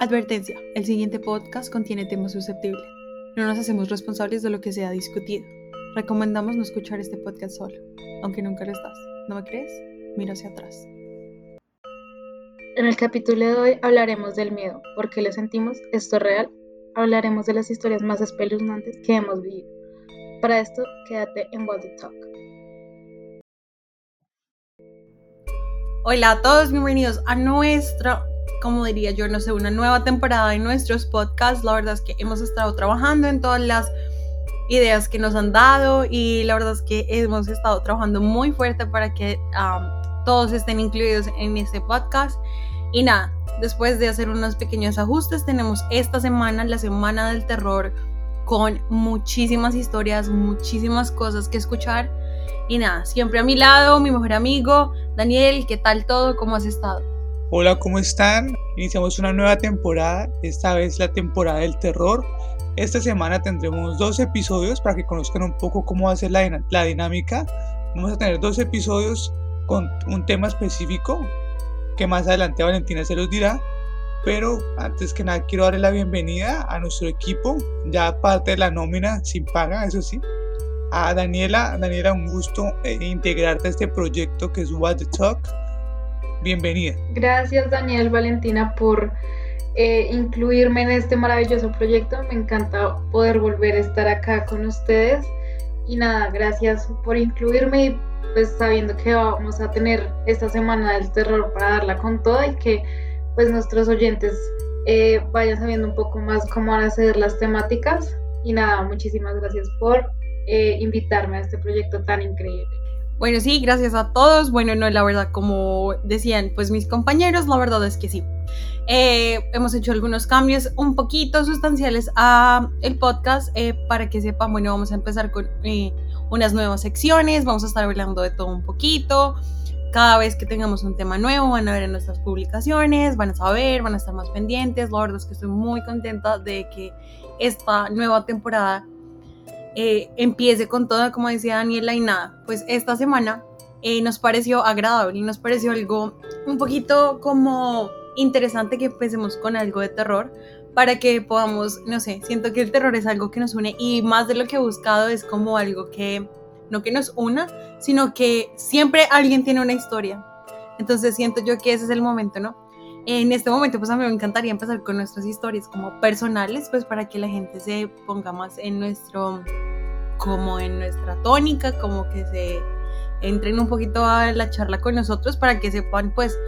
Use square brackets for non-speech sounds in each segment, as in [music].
Advertencia, el siguiente podcast contiene temas susceptibles. No nos hacemos responsables de lo que sea discutido. Recomendamos no escuchar este podcast solo, aunque nunca lo estás. ¿No me crees? Mira hacia atrás. En el capítulo de hoy hablaremos del miedo, por qué lo sentimos, esto es real. Hablaremos de las historias más espeluznantes que hemos vivido. Para esto, quédate en What the Talk. Hola a todos, bienvenidos a nuestra como diría yo, no sé, una nueva temporada de nuestros podcasts. La verdad es que hemos estado trabajando en todas las ideas que nos han dado y la verdad es que hemos estado trabajando muy fuerte para que todos estén incluidos en este podcast. Y nada, después de hacer unos pequeños ajustes, tenemos esta semana, la semana del terror, con muchísimas historias, muchísimas cosas que escuchar. Y nada, siempre a mi lado, mi mejor amigo, Daniel, ¿qué tal todo? ¿Cómo has estado? Hola, ¿cómo están? Iniciamos una nueva temporada, esta vez la temporada del terror. Esta semana tendremos dos episodios para que conozcan un poco cómo va a ser la, la dinámica. Vamos a tener dos episodios con un tema específico que más adelante Valentina se los dirá. Pero antes que nada quiero darle la bienvenida a nuestro equipo, ya parte de la nómina sin paga, eso sí. A Daniela, Daniela, un gusto eh, integrarte a este proyecto que es What the Talk bienvenida. Gracias Daniel Valentina por eh, incluirme en este maravilloso proyecto. Me encanta poder volver a estar acá con ustedes. Y nada, gracias por incluirme y pues sabiendo que vamos a tener esta semana del terror para darla con toda y que pues nuestros oyentes eh, vayan sabiendo un poco más cómo van a ser las temáticas. Y nada, muchísimas gracias por eh, invitarme a este proyecto tan increíble. Bueno, sí, gracias a todos. Bueno, no, la verdad, como decían pues mis compañeros, la verdad es que sí. Eh, hemos hecho algunos cambios un poquito sustanciales a el podcast eh, para que sepan, bueno, vamos a empezar con eh, unas nuevas secciones, vamos a estar hablando de todo un poquito. Cada vez que tengamos un tema nuevo van a ver en nuestras publicaciones, van a saber, van a estar más pendientes. La verdad es que estoy muy contenta de que esta nueva temporada eh, empiece con todo, como decía Daniela, y nada, pues esta semana eh, nos pareció agradable y nos pareció algo un poquito como interesante que empecemos con algo de terror para que podamos, no sé, siento que el terror es algo que nos une y más de lo que he buscado es como algo que, no que nos una, sino que siempre alguien tiene una historia. Entonces siento yo que ese es el momento, ¿no? En este momento, pues a mí me encantaría empezar con nuestras historias como personales, pues para que la gente se ponga más en nuestro, como en nuestra tónica, como que se entren un poquito a la charla con nosotros para que sepan, pues,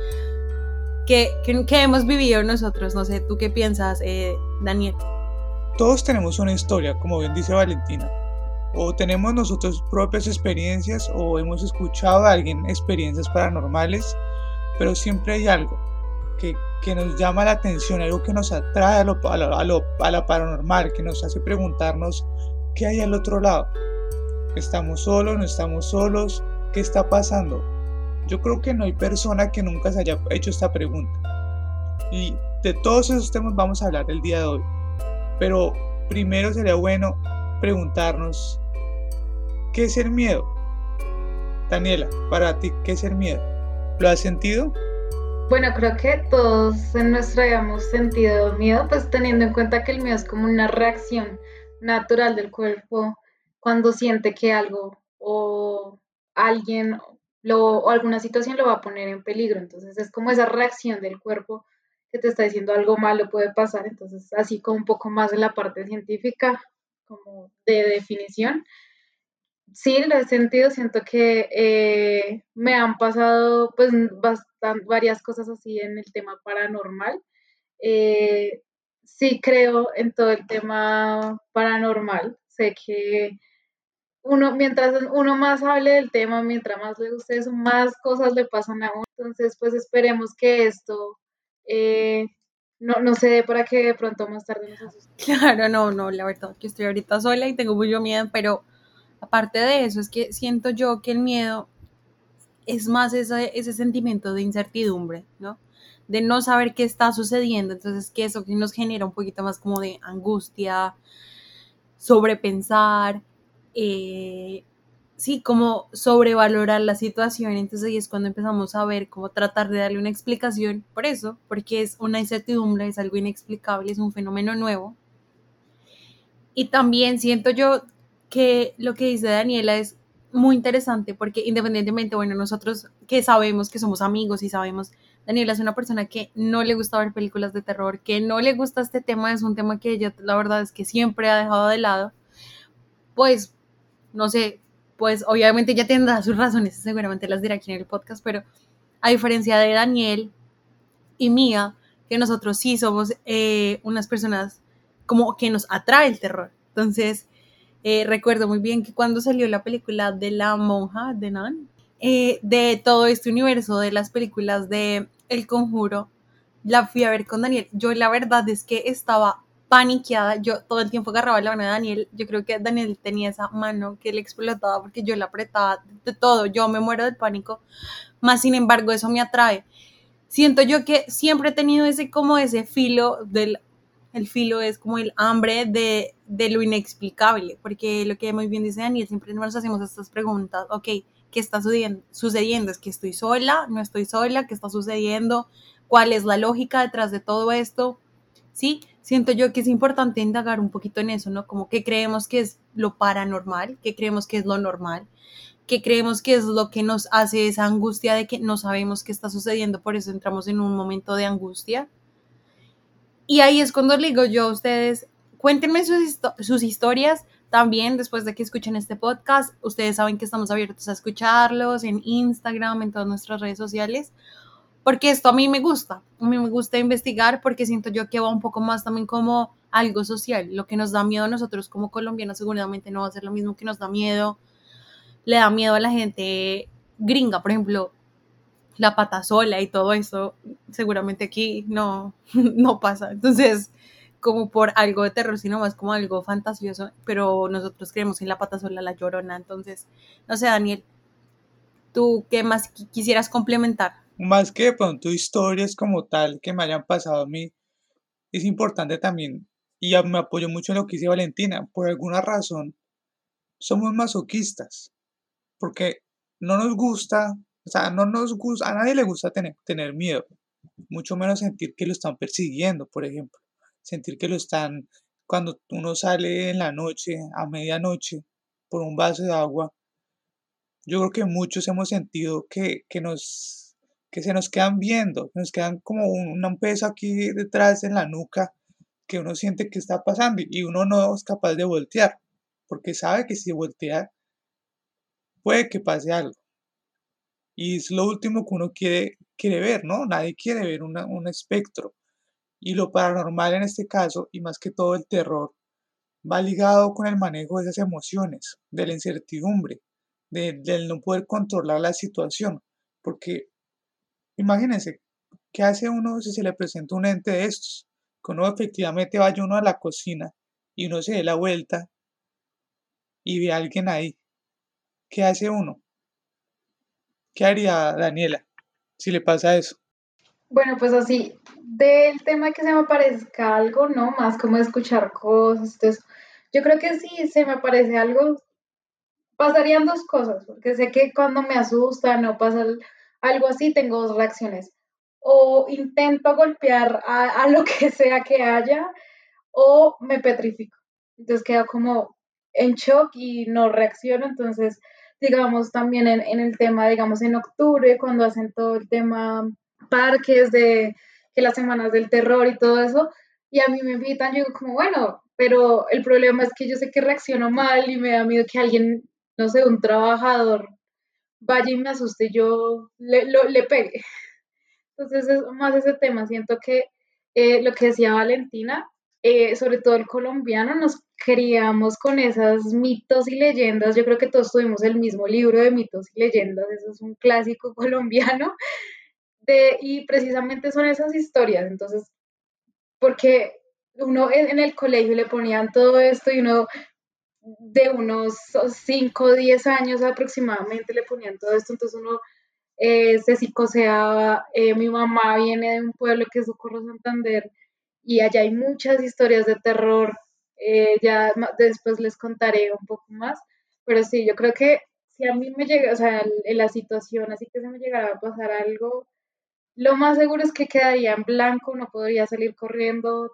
qué que, hemos vivido nosotros. No sé, ¿tú qué piensas, eh, Daniel? Todos tenemos una historia, como bien dice Valentina. O tenemos nosotros propias experiencias o hemos escuchado a alguien experiencias paranormales, pero siempre hay algo que, nos llama la atención, algo que nos atrae a lo, a, lo, a, paranormal, que nos hace preguntarnos qué hay al otro lado. ¿Estamos solos? ¿No estamos solos? ¿Qué está pasando? Yo creo que no hay persona que nunca se haya hecho esta pregunta. Y de todos esos temas vamos a hablar el día de hoy. Pero primero sería bueno preguntarnos, ¿qué es el miedo? Daniela, para ti, ¿qué es el miedo? ¿Lo has sentido? Bueno, creo que todos en nuestra hemos sentido miedo, pues teniendo en cuenta que el miedo es como una reacción natural del cuerpo cuando siente que algo o alguien lo, o alguna situación lo va a poner en peligro. Entonces es como esa reacción del cuerpo que te está diciendo algo malo puede pasar. Entonces así como un poco más de la parte científica, como de definición, sí, lo he sentido, siento que eh, me han pasado pues varias cosas así en el tema paranormal. Eh, sí creo en todo el tema paranormal, sé que uno, mientras uno más hable del tema, mientras más le guste eso, más cosas le pasan a uno. Entonces, pues esperemos que esto eh, no, no se dé para que de pronto más tarde nos asuste. [laughs] Claro, no, no, la verdad que estoy ahorita sola y tengo mucho miedo, pero Aparte de eso, es que siento yo que el miedo es más ese, ese sentimiento de incertidumbre, ¿no? De no saber qué está sucediendo. Entonces, que eso nos genera un poquito más como de angustia, sobrepensar. Eh, sí, como sobrevalorar la situación. Entonces es cuando empezamos a ver cómo tratar de darle una explicación por eso, porque es una incertidumbre, es algo inexplicable, es un fenómeno nuevo. Y también siento yo que lo que dice Daniela es muy interesante porque independientemente, bueno, nosotros que sabemos que somos amigos y sabemos, Daniela es una persona que no le gusta ver películas de terror, que no le gusta este tema, es un tema que ella la verdad es que siempre ha dejado de lado, pues, no sé, pues obviamente ya tendrá sus razones, seguramente las dirá aquí en el podcast, pero a diferencia de Daniel y mía, que nosotros sí somos eh, unas personas como que nos atrae el terror. Entonces, eh, recuerdo muy bien que cuando salió la película de la monja de Nan, eh, de todo este universo de las películas de El Conjuro, la fui a ver con Daniel. Yo la verdad es que estaba paniqueada, yo todo el tiempo agarraba la mano de Daniel, yo creo que Daniel tenía esa mano que le explotaba porque yo la apretaba de todo, yo me muero del pánico, más sin embargo eso me atrae. Siento yo que siempre he tenido ese como ese filo del el filo es como el hambre de, de lo inexplicable, porque lo que muy bien dice Daniel, siempre nos hacemos estas preguntas, ok, ¿qué está sucediendo? ¿Es que estoy sola? ¿No estoy sola? ¿Qué está sucediendo? ¿Cuál es la lógica detrás de todo esto? Sí, siento yo que es importante indagar un poquito en eso, ¿no? Como que creemos que es lo paranormal, que creemos que es lo normal, que creemos que es lo que nos hace esa angustia de que no sabemos qué está sucediendo, por eso entramos en un momento de angustia. Y ahí es cuando le digo yo a ustedes, cuéntenme sus historias también después de que escuchen este podcast. Ustedes saben que estamos abiertos a escucharlos en Instagram, en todas nuestras redes sociales porque esto a mí me gusta, a mí me gusta investigar porque siento yo que va un poco más también como algo social, lo que nos da miedo a nosotros como colombianos seguramente no va a ser lo mismo que nos da miedo, le da miedo a la gente gringa, por ejemplo, la pata sola y todo eso, seguramente aquí no, [laughs] no pasa, entonces como por algo de terror, sino más como algo fantasioso, pero nosotros creemos en la pata sola, la llorona, entonces, no sé, Daniel, ¿tú qué más quisieras complementar? Más que de pronto historias como tal que me hayan pasado a mí, es importante también, y me apoyo mucho en lo que dice Valentina, por alguna razón somos masoquistas, porque no nos gusta, o sea, no nos gusta, a nadie le gusta tener, tener miedo, mucho menos sentir que lo están persiguiendo, por ejemplo, sentir que lo están, cuando uno sale en la noche, a medianoche, por un vaso de agua, yo creo que muchos hemos sentido que, que nos que se nos quedan viendo, nos quedan como un, un peso aquí detrás en la nuca que uno siente que está pasando y uno no es capaz de voltear, porque sabe que si voltea puede que pase algo. Y es lo último que uno quiere, quiere ver, ¿no? Nadie quiere ver un espectro. Y lo paranormal en este caso, y más que todo el terror, va ligado con el manejo de esas emociones, de la incertidumbre, de, del no poder controlar la situación, porque Imagínense, ¿qué hace uno si se le presenta un ente de estos? Que uno efectivamente vaya uno a la cocina y uno se dé la vuelta y ve a alguien ahí. ¿Qué hace uno? ¿Qué haría Daniela si le pasa eso? Bueno, pues así, del tema que se me aparezca algo, ¿no? Más como escuchar cosas, entonces, yo creo que sí, se me aparece algo, pasarían dos cosas, porque sé que cuando me asusta, no pasa algo así, tengo dos reacciones. O intento golpear a, lo que [laughs] sea que haya, o me petrifico. Entonces quedo como en shock y no reacciono. Entonces, digamos, también en, el tema, digamos, en octubre, cuando hacen todo el tema parques de que las semanas del terror y todo eso, y a mí me invitan, yo digo como, bueno, pero el problema es que yo sé que reacciono mal y me da miedo que alguien, no sé, un trabajador vaya y me asuste, yo le, le pegue. Entonces es más ese tema, siento que eh, lo que decía Valentina, eh, sobre todo el colombiano, nos criamos con esas mitos y leyendas. Yo creo que todos tuvimos el mismo libro de mitos y leyendas, eso es un clásico [laughs] colombiano. De, y precisamente son esas historias, entonces, porque uno en el colegio le ponían todo esto y uno de unos 5 o 10 años aproximadamente le ponían todo esto, entonces uno eh, se psicoseaba, eh, mi mamá viene de un pueblo que es Socorro Santander y allá hay muchas historias de terror, eh, ya después les contaré un poco más, pero sí, yo creo que si a mí me llega, o sea, en la situación, así que se me llegara a pasar algo, lo más seguro es que quedaría en blanco, no podría salir corriendo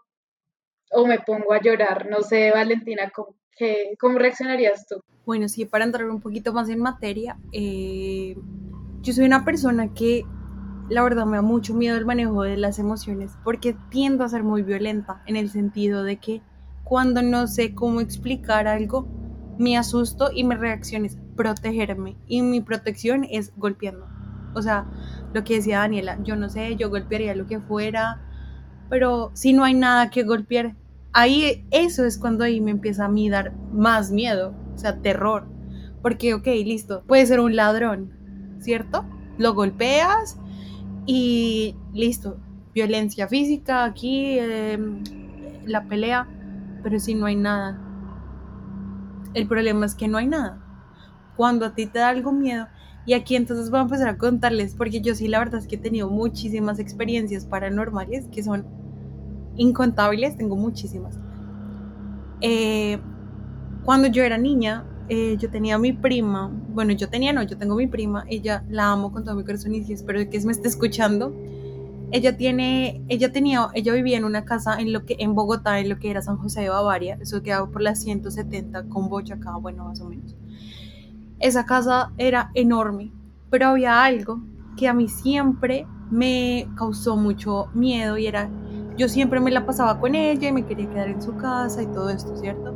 o me pongo a llorar. No sé, Valentina, ¿cómo, cómo reaccionarías tú? Bueno, sí, para entrar un poquito más en materia, eh, yo soy una persona que la verdad me da mucho miedo el manejo de las emociones porque tiendo a ser muy violenta en el sentido de que cuando no sé cómo explicar algo, me asusto y mi reacción es protegerme y mi protección es golpeando. O sea, lo que decía Daniela, yo no sé, yo golpearía lo que fuera, pero si no hay nada que golpear, ahí eso es cuando ahí me empieza a mí dar más miedo, o sea, terror. Porque, ok, listo, puede ser un ladrón, ¿cierto? Lo golpeas y listo, violencia física aquí, em, la pelea, pero si no hay nada. El problema es que no hay nada. Cuando a ti te da algo miedo, y aquí entonces voy a empezar a contarles, porque yo sí la verdad es que he tenido muchísimas experiencias paranormales que son incontables, tengo muchísimas. Eh, cuando yo era niña, eh, yo tenía a mi prima, bueno, yo tenía, no, yo tengo mi prima, ella la amo con todo mi corazón y espero que me esté escuchando. Ella tiene, ella tenía, ella vivía en una casa en lo que, en Bogotá, en lo que era San José de Bavaria, eso quedaba por las 170 con Boyacá, bueno, más o menos. Esa casa era enorme, pero había algo que a mí siempre me causó mucho miedo y era, yo siempre me la pasaba con ella y me quería quedar en su casa y todo esto, ¿cierto?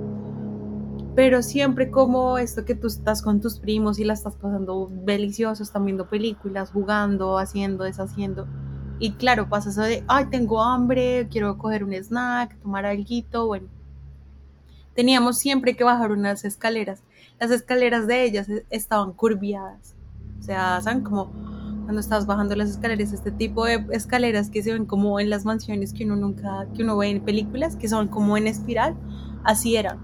Pero siempre como esto que tú estás con tus primos y la estás pasando delicioso, están viendo películas, jugando, haciendo, deshaciendo. Y claro, pasa eso de, ay, tengo hambre, quiero coger un snack, tomar algo, bueno. Teníamos siempre que bajar unas escaleras las escaleras de ellas e, estaban curviadas. O sea, ¿saben? Como cuando estás bajando las escaleras, este tipo de escaleras que se ven como en las mansiones que uno nunca, que uno ve en películas, que son como en espiral, así eran.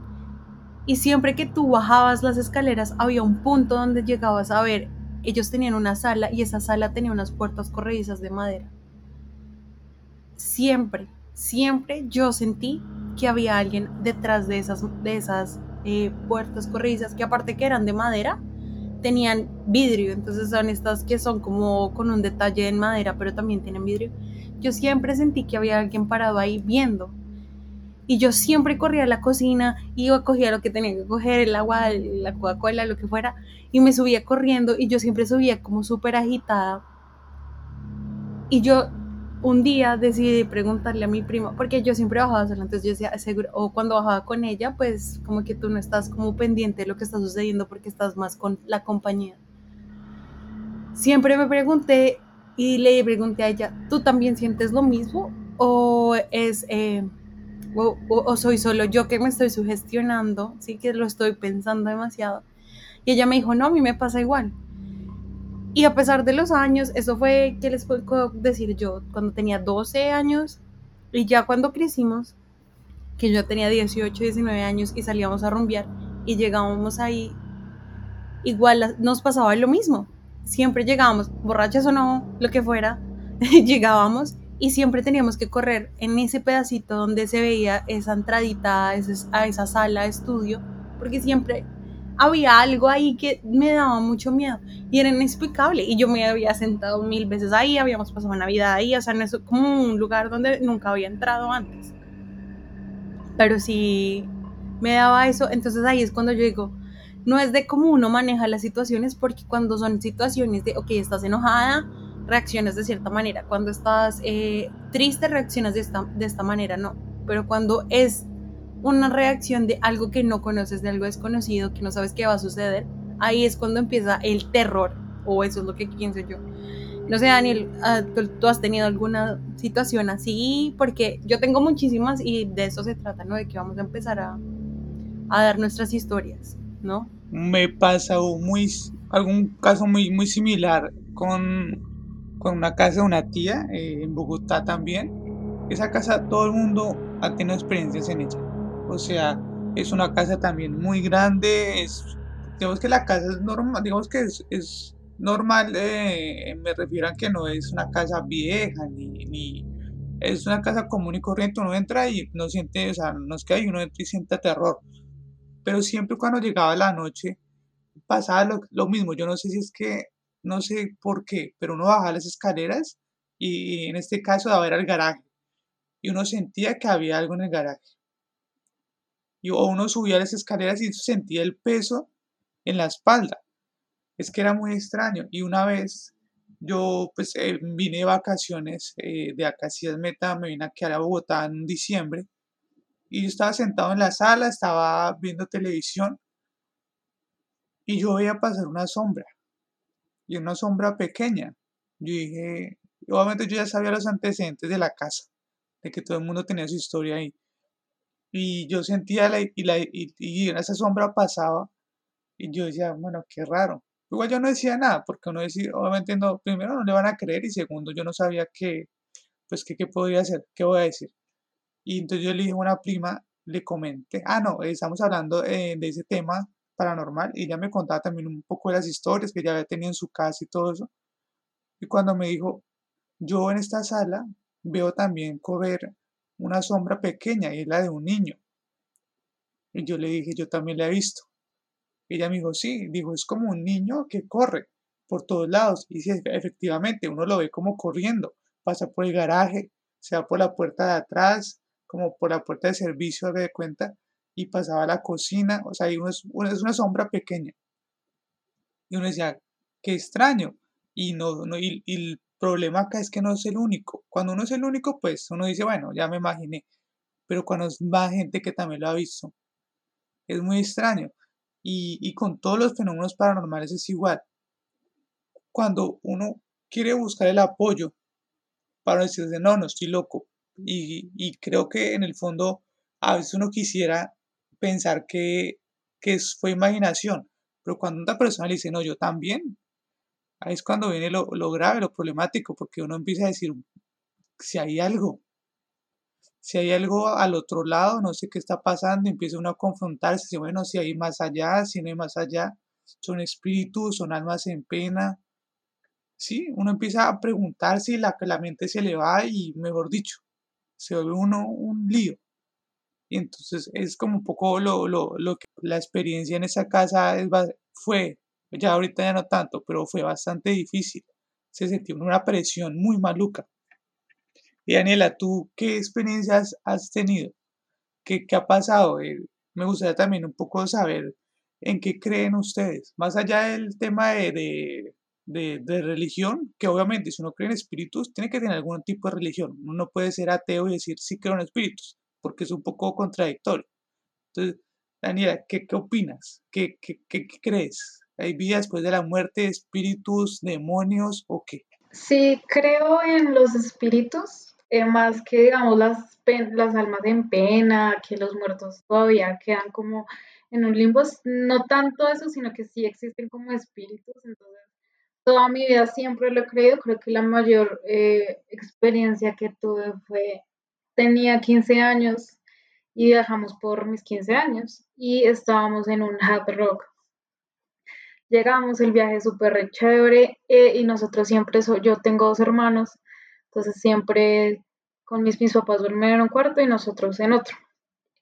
Y siempre que tú bajabas las escaleras, había un punto donde llegabas a ver, ellos tenían una sala y esa sala tenía unas puertas corredizas de madera. Siempre, siempre yo sentí que había alguien detrás de esas, de esas puertas corredizas que aparte que eran de madera, tenían vidrio, entonces son estas que son como con un detalle en madera, pero también tienen vidrio. Yo siempre sentí que había alguien parado ahí viendo. Y yo siempre corría a la cocina, iba, cogía lo que tenía que coger, el agua, la Coca-Cola, lo que fuera, y me subía corriendo y yo siempre subía como súper agitada. Y yo un día decidí preguntarle a mi prima, porque yo siempre bajaba sola, entonces yo decía, seguro, o cuando bajaba con ella, pues como que tú no estás como pendiente de lo que está sucediendo porque estás más con la compañía. Siempre me pregunté y le pregunté a ella, ¿tú también sientes lo mismo? ¿O es... Eh, o, soy solo yo que me estoy sugestionando, sí que lo estoy pensando demasiado. Y ella me dijo, no, a mí me pasa igual. Y a pesar de los años, eso fue, ¿qué les puedo decir yo? Cuando tenía 12 años y ya cuando crecimos, que yo tenía 18, 19 años y salíamos a rumbear y llegábamos ahí, igual nos pasaba lo mismo. Siempre llegábamos, borrachas o no, lo que fuera, [laughs] llegábamos y siempre teníamos que correr en ese pedacito donde se veía esa entradita a esa sala de estudio, porque siempre había algo ahí que me daba mucho miedo y era inexplicable. Y yo me había sentado mil veces ahí, habíamos pasado Navidad ahí, o sea, no como un lugar donde nunca había entrado antes. Pero sí me daba eso, entonces ahí es cuando yo digo, no es de cómo uno maneja las situaciones, porque cuando son situaciones de, ok, estás enojada, reaccionas de cierta manera, cuando estás eh, triste, reaccionas de esta, de esta manera, no. Pero cuando es una reacción de algo que no conoces, de algo desconocido, que no sabes qué va a suceder, ahí es cuando empieza el terror, o eso es lo que pienso yo. No sé, Daniel, ah, ¿tú has tenido alguna situación así? Porque yo tengo muchísimas y de eso se trata, ¿no? De que vamos a empezar a, a dar nuestras historias, ¿no? Me pasa muy, algún caso muy, muy similar con, con una casa de una tía eh, en Bogotá también. Esa casa todo el mundo ha tenido experiencias en ella. O sea, es una casa también muy grande. Digamos que la casa es normal, digamos que es, normal, eh, me refiero a que no es una casa vieja, ni, es una casa común y corriente. Uno entra y no siente, o sea, no es que hay uno entra y siente terror. Pero siempre cuando llegaba la noche, pasaba lo, mismo. Yo no sé si es que, no sé por qué, pero uno bajaba las escaleras y en este caso daba era el garaje. Y uno sentía que había algo en el garaje. O uno subía las escaleras y sentía el peso en la espalda. Es que era muy extraño. Y una vez yo pues eh, vine de vacaciones eh, de acá a Meta, me vine aquí a Bogotá en diciembre. Y yo estaba sentado en la sala, estaba viendo televisión. Y yo veía pasar una sombra. Y una sombra pequeña. Yo dije, obviamente yo ya sabía los antecedentes de la casa, de que todo el mundo tenía su historia ahí. Y yo sentía la, y, la, y, y esa sombra pasaba y yo decía, bueno, qué raro. Igual yo no decía nada, porque uno decía, obviamente no, primero no le van a creer y segundo yo no sabía qué, pues qué, qué podría hacer, qué voy a decir. Y entonces yo le dije a una prima, le comenté, ah, no, estamos hablando eh, de ese tema paranormal y ella me contaba también un poco de las historias que ella había tenido en su casa y todo eso. Y cuando me dijo, yo en esta sala veo también correr una sombra pequeña y es la de un niño. Y yo le dije, yo también la he visto. Ella me dijo, sí, dijo, es como un niño que corre por todos lados. Y sí, efectivamente, uno lo ve como corriendo, pasa por el garaje, se va por la puerta de atrás, como por la puerta de servicio, de cuenta, y pasaba a la cocina, o sea, es, una sombra pequeña. Y uno decía, qué extraño. Y, no, no y, el problema acá es que no es el único. Cuando uno es el único, pues uno dice, bueno, ya me imaginé. Pero cuando es más gente que también lo ha visto, es muy extraño. Y, con todos los fenómenos paranormales es igual. Cuando uno quiere buscar el apoyo para decirse, no, no estoy loco. Y, creo que en el fondo a veces uno quisiera pensar que, que fue imaginación. Pero cuando una persona le dice, no, yo también, ahí es cuando viene lo, grave, lo problemático, porque uno empieza a decir, si hay algo, si hay algo al otro lado, no sé qué está pasando, empieza uno a confrontarse, si bueno, si hay más allá, si no hay más allá, son espíritus, son almas en pena. Sí, uno empieza a preguntarse y la, la mente se le va y, mejor dicho, se vuelve uno un lío. Y entonces es como un poco lo, lo, lo que la experiencia en esa casa fue, ya ahorita ya no tanto, pero fue bastante difícil. Se sintió una presión muy maluca. Y Daniela, ¿tú qué experiencias has tenido? ¿Qué, qué ha pasado? Eh, me gustaría también un poco saber en qué creen ustedes, más allá del tema de, de, de, religión, que obviamente si uno cree en espíritus, tiene que tener algún tipo de religión. Uno no puede ser ateo y decir sí creo en espíritus, porque es un poco contradictorio. Entonces, Daniela, ¿qué, qué opinas? ¿Qué, qué, qué, qué crees? ¿Hay vida después de la muerte, espíritus, demonios o qué? Sí, creo en los espíritus, eh, más que digamos las, las almas en pena, que los muertos todavía quedan como en un limbo, no tanto eso, sino que sí existen como espíritus, entonces toda mi vida siempre lo he creído, creo que la mayor eh, experiencia que tuve fue, tenía 15 años y viajamos por mis 15 años y estábamos en un hard rock. Llegamos, el viaje súper chévere eh, y nosotros siempre, yo tengo dos hermanos, entonces siempre con mis, mis papás duermen en un cuarto y nosotros en otro.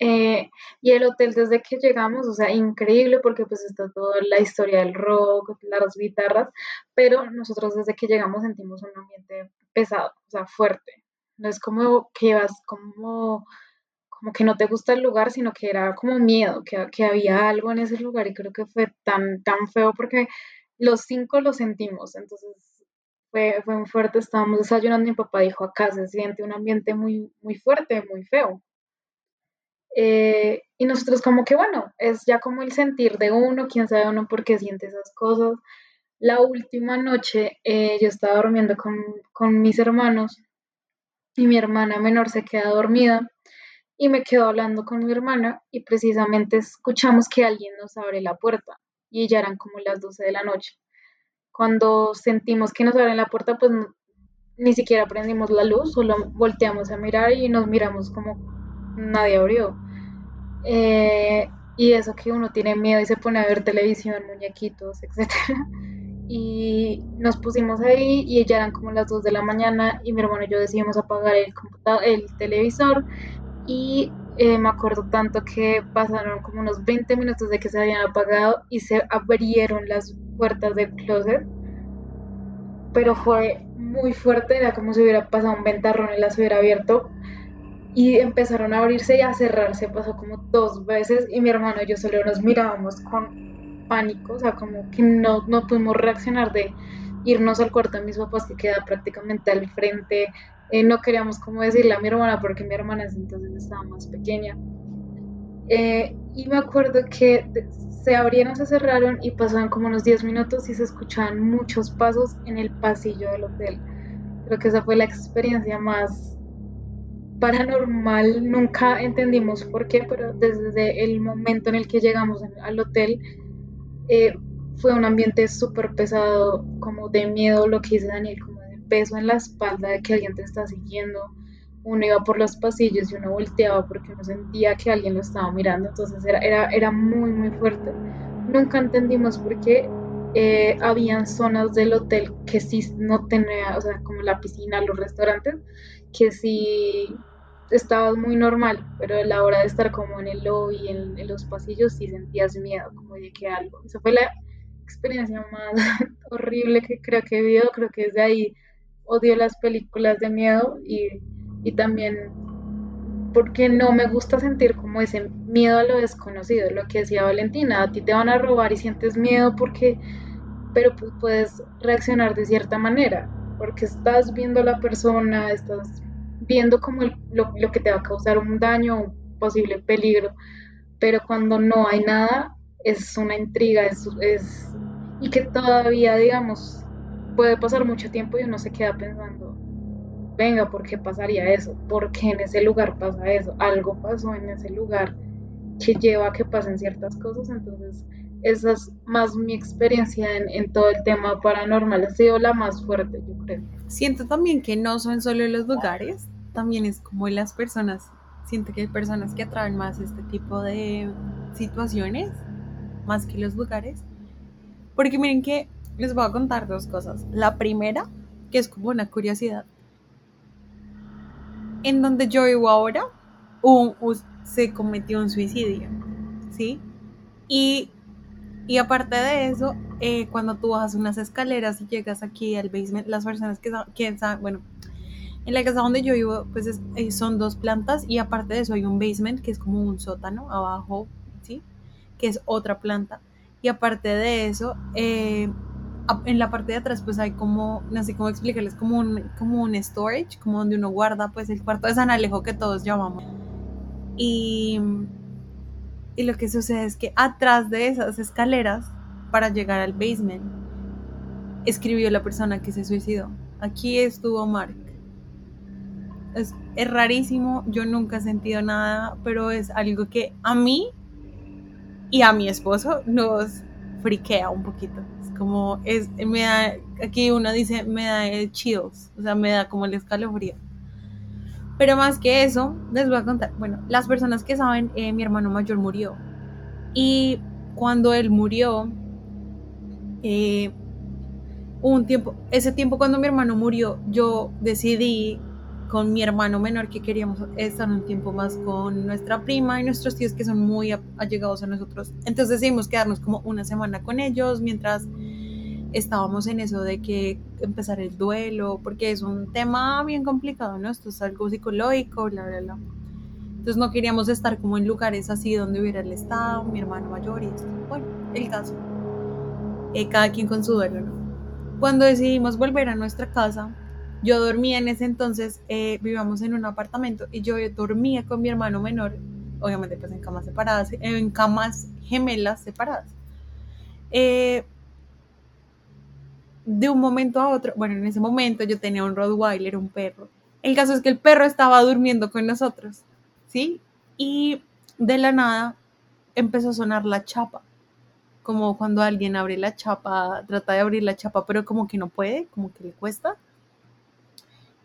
Eh, y el hotel desde que llegamos, o sea, increíble porque pues está toda la historia del rock, las guitarras, pero nosotros desde que llegamos sentimos un ambiente pesado, o sea, fuerte. No es como que vas como, como que no te gusta el lugar, sino que era como miedo, que, que había algo en ese lugar y creo que fue tan, tan feo porque los cinco lo sentimos, entonces fue, fue muy fuerte, estábamos desayunando y mi papá dijo, acá se siente un ambiente muy, muy fuerte, muy feo. Eh, y nosotros como que, bueno, es ya como el sentir de uno, quién sabe uno por qué siente esas cosas. La última noche eh, yo estaba durmiendo con, con mis hermanos y mi hermana menor se queda dormida y me quedo hablando con mi hermana y precisamente escuchamos que alguien nos abre la puerta y ya eran como las 12 de la noche. Cuando sentimos que nos abren la puerta, pues ni siquiera prendimos la luz, solo volteamos a mirar y nos miramos como nadie abrió. Eh, y eso que uno tiene miedo y se pone a ver televisión, muñequitos, [laughs] etc. Y nos pusimos ahí y ya eran como las 2 de la mañana y mi hermano y yo decidimos apagar el, el televisor y eh, me acuerdo tanto que pasaron como unos 20 minutos de que se habían apagado y se abrieron las puertas del closet, pero fue muy fuerte, era como si hubiera pasado un ventarrón y las hubiera abierto y empezaron a abrirse y a cerrarse, pasó como dos veces y mi hermano y yo solo nos mirábamos con pánico, o sea, como que no, no pudimos reaccionar de irnos al cuarto de mis papás que queda prácticamente al frente, eh, no queríamos como decirle a mi hermana porque mi hermana entonces estaba más pequeña. Eh, y me acuerdo que se abrieron, se cerraron y pasaban como unos 10 minutos y se escuchaban muchos pasos en el pasillo del hotel. Creo que esa fue la experiencia más paranormal. Nunca entendimos por qué, pero desde el momento en el que llegamos al hotel eh, fue un ambiente súper pesado, como de miedo, lo que dice Daniel, peso en la espalda de que alguien te está siguiendo uno iba por los pasillos y uno volteaba porque uno sentía que alguien lo estaba mirando, entonces era, era, era muy, muy fuerte. Nunca entendimos por qué eh, habían zonas del hotel que sí no tenía, o sea, como la piscina, los restaurantes, que sí estaba muy normal, pero a la hora de estar como en el lobby, en, en los pasillos, sí sentías miedo, como de que algo. Esa fue la experiencia más [laughs] horrible que creo que he vivido, creo que desde ahí odio las películas de miedo y y también porque no me gusta sentir como ese miedo a lo desconocido, lo que decía Valentina, a ti te van a robar y sientes miedo porque, pero puedes reaccionar de cierta manera, porque estás viendo a la persona, estás viendo como lo, lo, que te va a causar un daño, un posible peligro, pero cuando no hay nada, es una intriga, es, es y que todavía, digamos, puede pasar mucho tiempo y uno se queda pensando, venga, ¿por qué pasaría eso? ¿Por qué en ese lugar pasa eso? Algo pasó en ese lugar que lleva a que pasen ciertas cosas, entonces esa es más mi experiencia en, todo el tema paranormal, ha sido la más fuerte, yo creo. Siento también que no son solo los lugares, también es como las personas, siento que hay personas que atraen más este tipo de situaciones, más que los lugares, porque miren que les voy a contar dos cosas. La primera, que es como una curiosidad, en donde yo vivo ahora, un, se cometió un suicidio, ¿sí? Y, y aparte de eso, eh, cuando tú bajas unas escaleras y llegas aquí al basement, las personas que, que saben, bueno, en la casa donde yo vivo, pues eh, son dos plantas y aparte de eso hay un basement que es como un sótano abajo, ¿sí? Que es otra planta. Y aparte de eso, eh, en la parte de atrás pues hay como, no sé cómo explicarles, como un, como un storage, como donde uno guarda pues el cuarto de San Alejo que todos llamamos. Y, y lo que sucede es que atrás de esas escaleras, para llegar al basement, escribió la persona que se suicidó. Aquí estuvo Mark. Es, es rarísimo, yo nunca he sentido nada, pero es algo que a mí y a mi esposo nos friquea un poquito como es, me da, aquí uno dice, me da chills, o sea, me da como el escalofrío. Pero más que eso, les voy a contar, bueno, las personas que saben, eh, mi hermano mayor murió. Y cuando él murió, eh, un tiempo, ese tiempo cuando mi hermano murió, yo decidí con mi hermano menor que queríamos estar un tiempo más con nuestra prima y nuestros tíos que son muy allegados a nosotros. Entonces decidimos quedarnos como una semana con ellos mientras estábamos en eso de que empezar el duelo, porque es un tema bien complicado, ¿no? Esto es algo psicológico, bla, bla, bla. Entonces no queríamos estar como en lugares así donde hubiera el Estado, mi hermano mayor y esto. Bueno, el caso. Eh, cada quien con su duelo, ¿no? Cuando decidimos volver a nuestra casa, yo dormía en ese entonces, eh, vivíamos en un apartamento y yo dormía con mi hermano menor, obviamente pues en camas separadas, en camas gemelas separadas. Eh, de un momento a otro, bueno, en ese momento yo tenía un Rottweiler, un perro. El caso es que el perro estaba durmiendo con nosotros, ¿sí? Y de la nada empezó a sonar la chapa, como cuando alguien abre la chapa, trata de abrir la chapa, pero como que no puede, como que le cuesta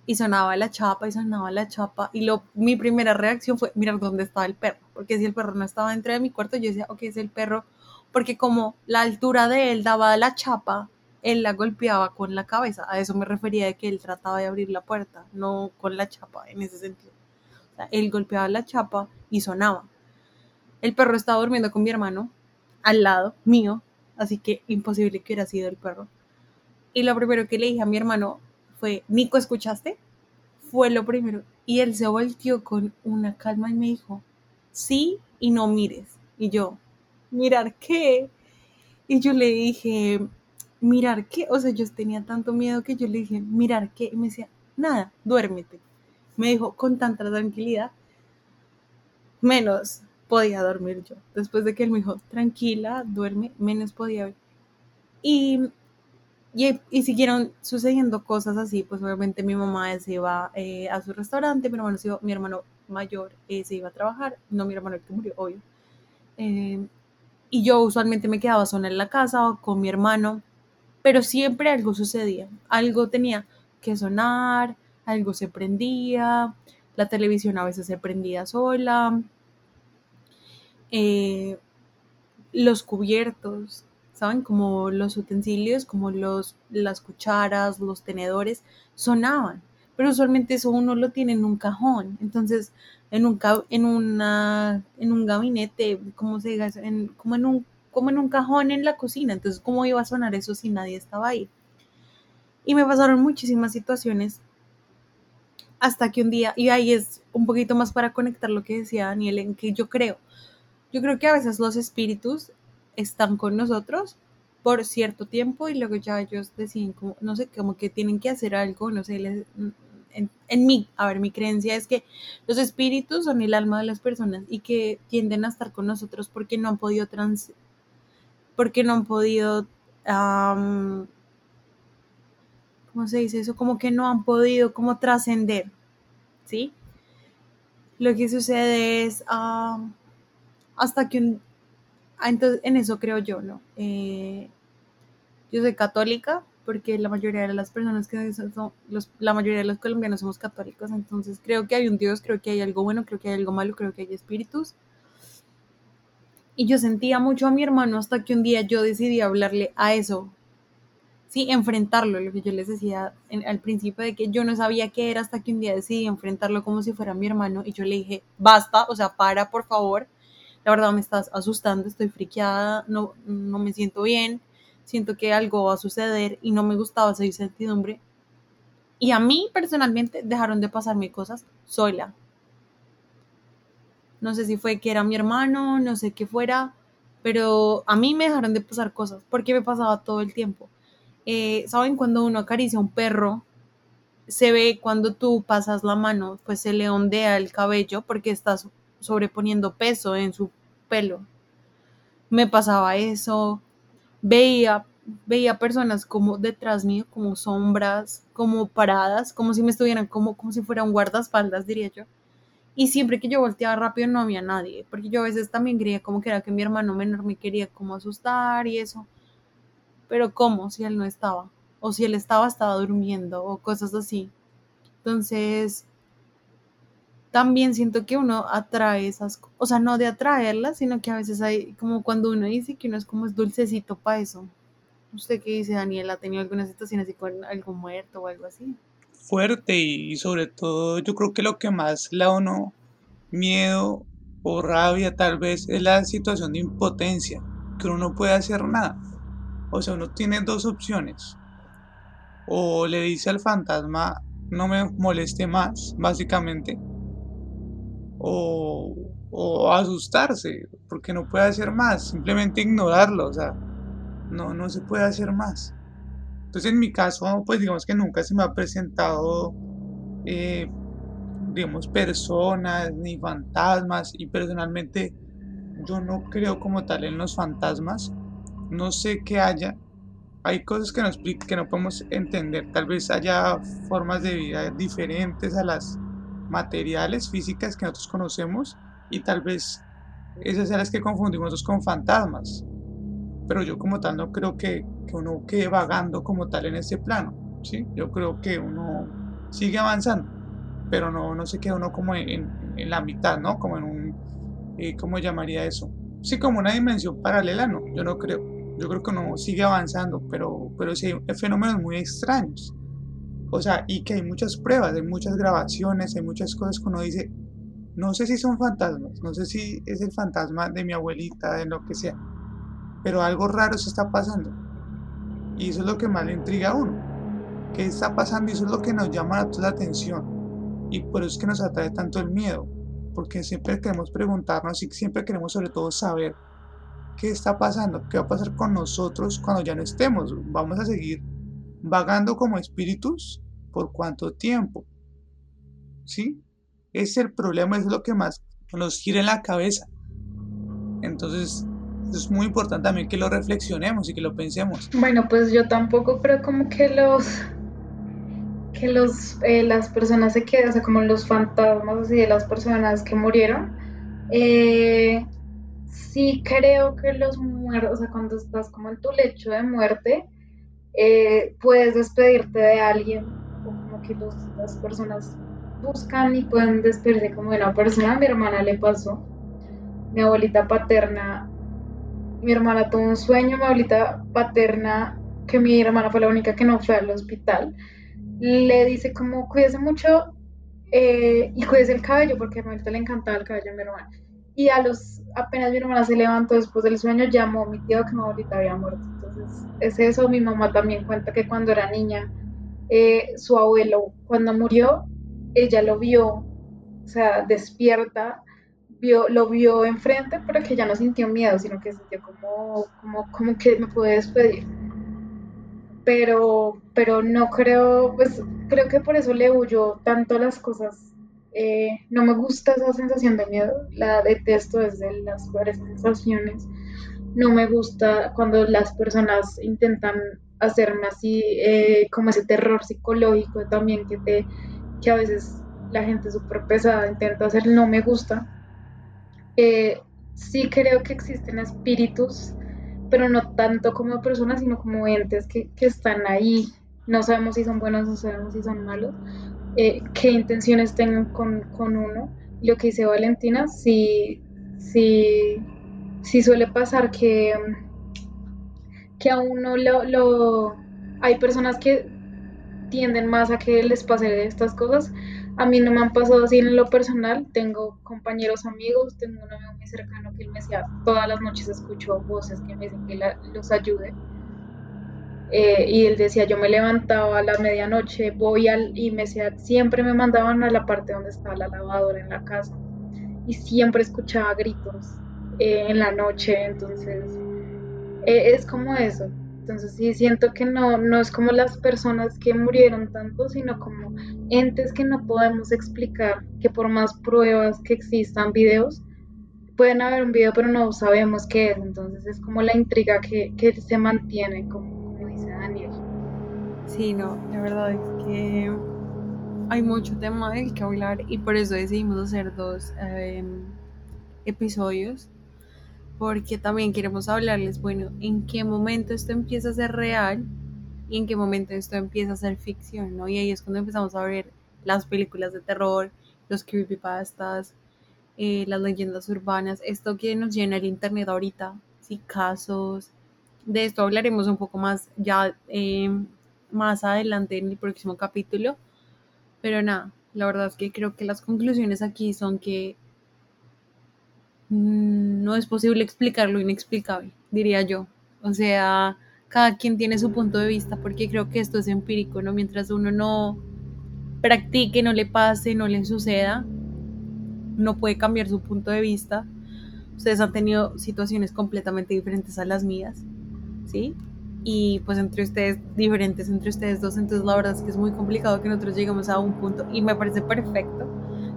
y sonaba la chapa y sonaba la chapa y lo, mi primera reacción fue mirar dónde estaba el perro, porque si el perro no estaba dentro de mi cuarto, yo decía, ok, es el perro, porque como la altura de él daba la chapa, él la golpeaba con la cabeza, a eso me refería de que él trataba de abrir la puerta, no con la chapa en ese sentido. O sea, él golpeaba la chapa y sonaba. El perro estaba durmiendo con mi hermano al lado mío, así que imposible que hubiera sido el perro. Y lo primero que le dije a mi hermano fue, Nico, ¿escuchaste? Fue lo primero. Y él se volteó con una calma y me dijo, sí y no mires. Y yo, ¿mirar qué? Y yo le dije, ¿mirar qué? O sea, yo tenía tanto miedo que yo le dije, ¿mirar qué? Y me decía, nada, duérmete. Me dijo con tanta tranquilidad, menos podía dormir yo. Después de que él me dijo, tranquila, duerme, menos podía ver. Y, y, siguieron sucediendo cosas así, pues obviamente mi mamá se iba eh, a su restaurante, mi hermano, mi hermano mayor eh, se iba a trabajar, no mi hermano el que murió, obvio. Eh, y yo usualmente me quedaba sola en la casa con mi hermano, pero siempre algo sucedía, algo tenía que sonar, algo se prendía, la televisión a veces se prendía sola, los cubiertos, ¿saben? Como los utensilios, como los, las cucharas, los tenedores, sonaban. Pero usualmente eso uno lo tiene en un cajón. Entonces, en un, en una, en un gabinete, como se diga, como, en un, como en un cajón en la cocina. Entonces, ¿cómo iba a sonar eso si nadie estaba ahí? Y me pasaron muchísimas situaciones hasta que un día, y ahí es un poquito más para conectar lo que decía Daniel, en que yo creo yo creo que a veces los espíritus están con nosotros por cierto tiempo y luego ya ellos deciden, como, no sé, como que tienen que hacer algo, no sé, en, en, mí, a ver, mi creencia es que los espíritus son el alma de las personas y que tienden a estar con nosotros porque no han podido trans, porque no han podido, ¿cómo se dice eso? Como que no han podido como trascender, ¿sí? Lo que sucede es, hasta que un... Ah, entonces, en eso creo yo, ¿no? Eh, yo soy católica porque la mayoría de las personas que son, los, la mayoría de los colombianos somos católicos, entonces creo que hay un Dios, creo que hay algo bueno, creo que hay algo malo, creo que hay espíritus. Y yo sentía mucho a mi hermano hasta que un día yo decidí hablarle a eso, sí, enfrentarlo, lo que yo les decía al principio de que yo no sabía qué era hasta que un día decidí enfrentarlo como si fuera mi hermano y yo le dije, basta, o sea, para, por favor, la verdad me estás asustando, estoy friqueada, no, no me siento bien, siento que algo va a suceder y no me gustaba esa incertidumbre. Y a mí personalmente dejaron de pasarme cosas sola. No sé si fue que era mi hermano, no sé qué fuera, pero a mí me dejaron de pasar cosas porque me pasaba todo el tiempo. Eh, ¿Saben cuando uno acaricia a un perro? Se ve cuando tú pasas la mano, pues se le ondea el cabello porque estás sobreponiendo peso en su pelo. Me pasaba eso. Veía, veía personas como detrás mío, como sombras, como paradas, como si me estuvieran, como, como si fuera un guardaespaldas, diría yo. Y siempre que yo volteaba rápido no había nadie, porque yo a veces también creía como que era que mi hermano menor me quería como asustar y eso. Pero ¿cómo? Si él no estaba. O si él estaba, estaba durmiendo o cosas así. Entonces, también siento que uno atrae esas, o sea, no de atraerlas, sino que a veces hay, como cuando uno dice que uno es como es dulcecito para eso. ¿Usted qué dice, Daniel? ¿Ha tenido alguna situación así con algo muerto o algo así? Fuerte y, sobre todo yo creo que lo que más la uno miedo o rabia tal vez es la situación de impotencia, que uno no puede hacer nada. O sea, uno tiene dos opciones. O le dice al fantasma, no me moleste más, básicamente, o, asustarse, porque no puede hacer más, simplemente ignorarlo, o sea, no, no se puede hacer más. Entonces en mi caso, pues digamos que nunca se me ha presentado, eh, digamos, personas ni fantasmas y personalmente yo no creo como tal en los fantasmas, no sé qué haya, hay cosas que no, que no podemos entender, tal vez haya formas de vida diferentes a las materiales, físicas que nosotros conocemos y tal vez esas son las que confundimos con fantasmas. Pero yo como tal no creo que, que uno quede vagando como tal en este plano. ¿sí? Yo creo que uno sigue avanzando, pero no, no se queda uno como en, en la mitad, ¿no? Como en un, eh, ¿cómo llamaría eso? Sí, como una dimensión paralela, no, yo no creo. Yo creo que uno sigue avanzando, pero, pero sí hay fenómenos muy extraños. O sea, y que hay muchas pruebas, hay muchas grabaciones, hay muchas cosas que uno dice, No sé si son fantasmas, no sé si es el fantasma de mi abuelita, de lo que sea, pero algo raro se está pasando. Y eso es lo que más le intriga a uno. ¿Qué está pasando? Y eso es lo que nos llama a la atención. Y por eso es que nos atrae tanto el miedo. Porque siempre queremos preguntarnos y siempre queremos sobre todo saber qué está pasando, qué va a pasar con nosotros cuando ya no estemos. Vamos a seguir vagando como espíritus por cuánto tiempo. ¿Sí? Es el problema, es lo que más nos gira en la cabeza. Entonces, es muy importante también que lo reflexionemos y que lo pensemos. Bueno, pues yo tampoco creo como que los que los eh, las personas se quedan, o sea, como los fantasmas así de las personas que murieron. Eh, sí creo que los muertos, o sea, cuando estás como en tu lecho de muerte, eh, puedes despedirte de alguien, o como que las personas buscan y pueden despedirse como de una persona. Mi hermana le pasó, mi abuelita paterna, mi hermana tuvo un sueño, mi abuelita paterna, que mi hermana fue la única que no fue al hospital, le dice como, cuídese mucho eh, y cuídese el cabello, porque a mi abuelita le encantaba el cabello a mi hermana. Y a los, apenas mi hermana se levantó después del sueño, llamó a mi tío que mi abuelita había muerto. Es eso. Mi mamá también cuenta que cuando era niña, eh, su abuelo, cuando murió, ella lo vio, o sea, despierta, vio, lo vio enfrente, pero que ya no sintió miedo, sino que sintió como, como, como que me puede despedir. Pero, pero no creo, pues creo que por eso le huyó tanto las cosas eh, no me gusta esa sensación de miedo, la detesto desde las peores sensaciones. No me gusta cuando las personas intentan hacerme así, eh, como ese terror psicológico también que, te, que a veces la gente súper pesada intenta hacer, no me gusta. Eh, sí creo que existen espíritus, pero no tanto como personas, sino como entes que, que están ahí. No sabemos si son buenos, no sabemos si son malos, eh, qué intenciones tengan con, con, uno. Lo que dice Valentina, sí, sí, sí suele pasar que, que a uno lo, lo, Hay personas que tienden más a que les pase estas cosas. A mí no me han pasado así en lo personal. Tengo compañeros amigos, tengo un amigo muy cercano que él me decía, todas las noches escucho voces que me dicen que los ayude. Eh, y él decía, yo me levantaba a la medianoche, voy al, y me decía, siempre me mandaban a la parte donde estaba la lavadora en la casa, y siempre escuchaba gritos eh, en la noche, entonces eh, es como eso. Entonces sí siento que no, no es como las personas que murieron tanto, sino como entes que no podemos explicar, que por más pruebas que existan videos, pueden haber un video pero no sabemos qué es, entonces es como la intriga que, que se mantiene como Sí, no, la verdad es que hay mucho tema del que hablar y por eso decidimos hacer dos em, episodios porque también queremos hablarles, bueno, en qué momento esto empieza a ser real y en qué momento esto empieza a ser ficción, ¿no? Y ahí es cuando empezamos a ver las películas de terror, los creepypastas, eh, las leyendas urbanas, esto que nos llena el internet ahorita, sí, casos, de esto hablaremos un poco más ya eh, más adelante en el próximo capítulo. Pero nada, la verdad es que creo que las conclusiones aquí son que no es posible explicar lo inexplicable, diría yo. O sea, cada quien tiene su punto de vista porque creo que esto es empírico, ¿no? Mientras uno no practique, no le pase, no le suceda, no puede cambiar su punto de vista. Ustedes han tenido situaciones completamente diferentes a las mías, ¿sí? y pues entre ustedes, diferentes entre ustedes dos, entonces la verdad es que es muy complicado que nosotros lleguemos a un punto y me parece perfecto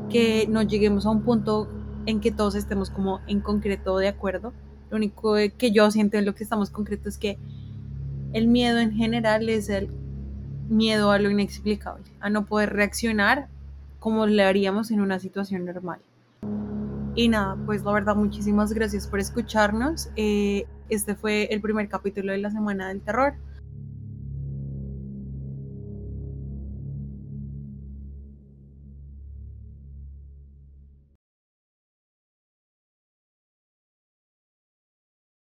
que no lleguemos a un punto en que todos estemos como en concreto de acuerdo. Lo único que yo siento en lo que estamos concreto es que el miedo en general es el miedo a lo inexplicable, a no poder reaccionar como le haríamos en una situación normal. Y nada, pues la verdad, muchísimas gracias por escucharnos. Eh, este fue el primer capítulo de la Semana del Terror.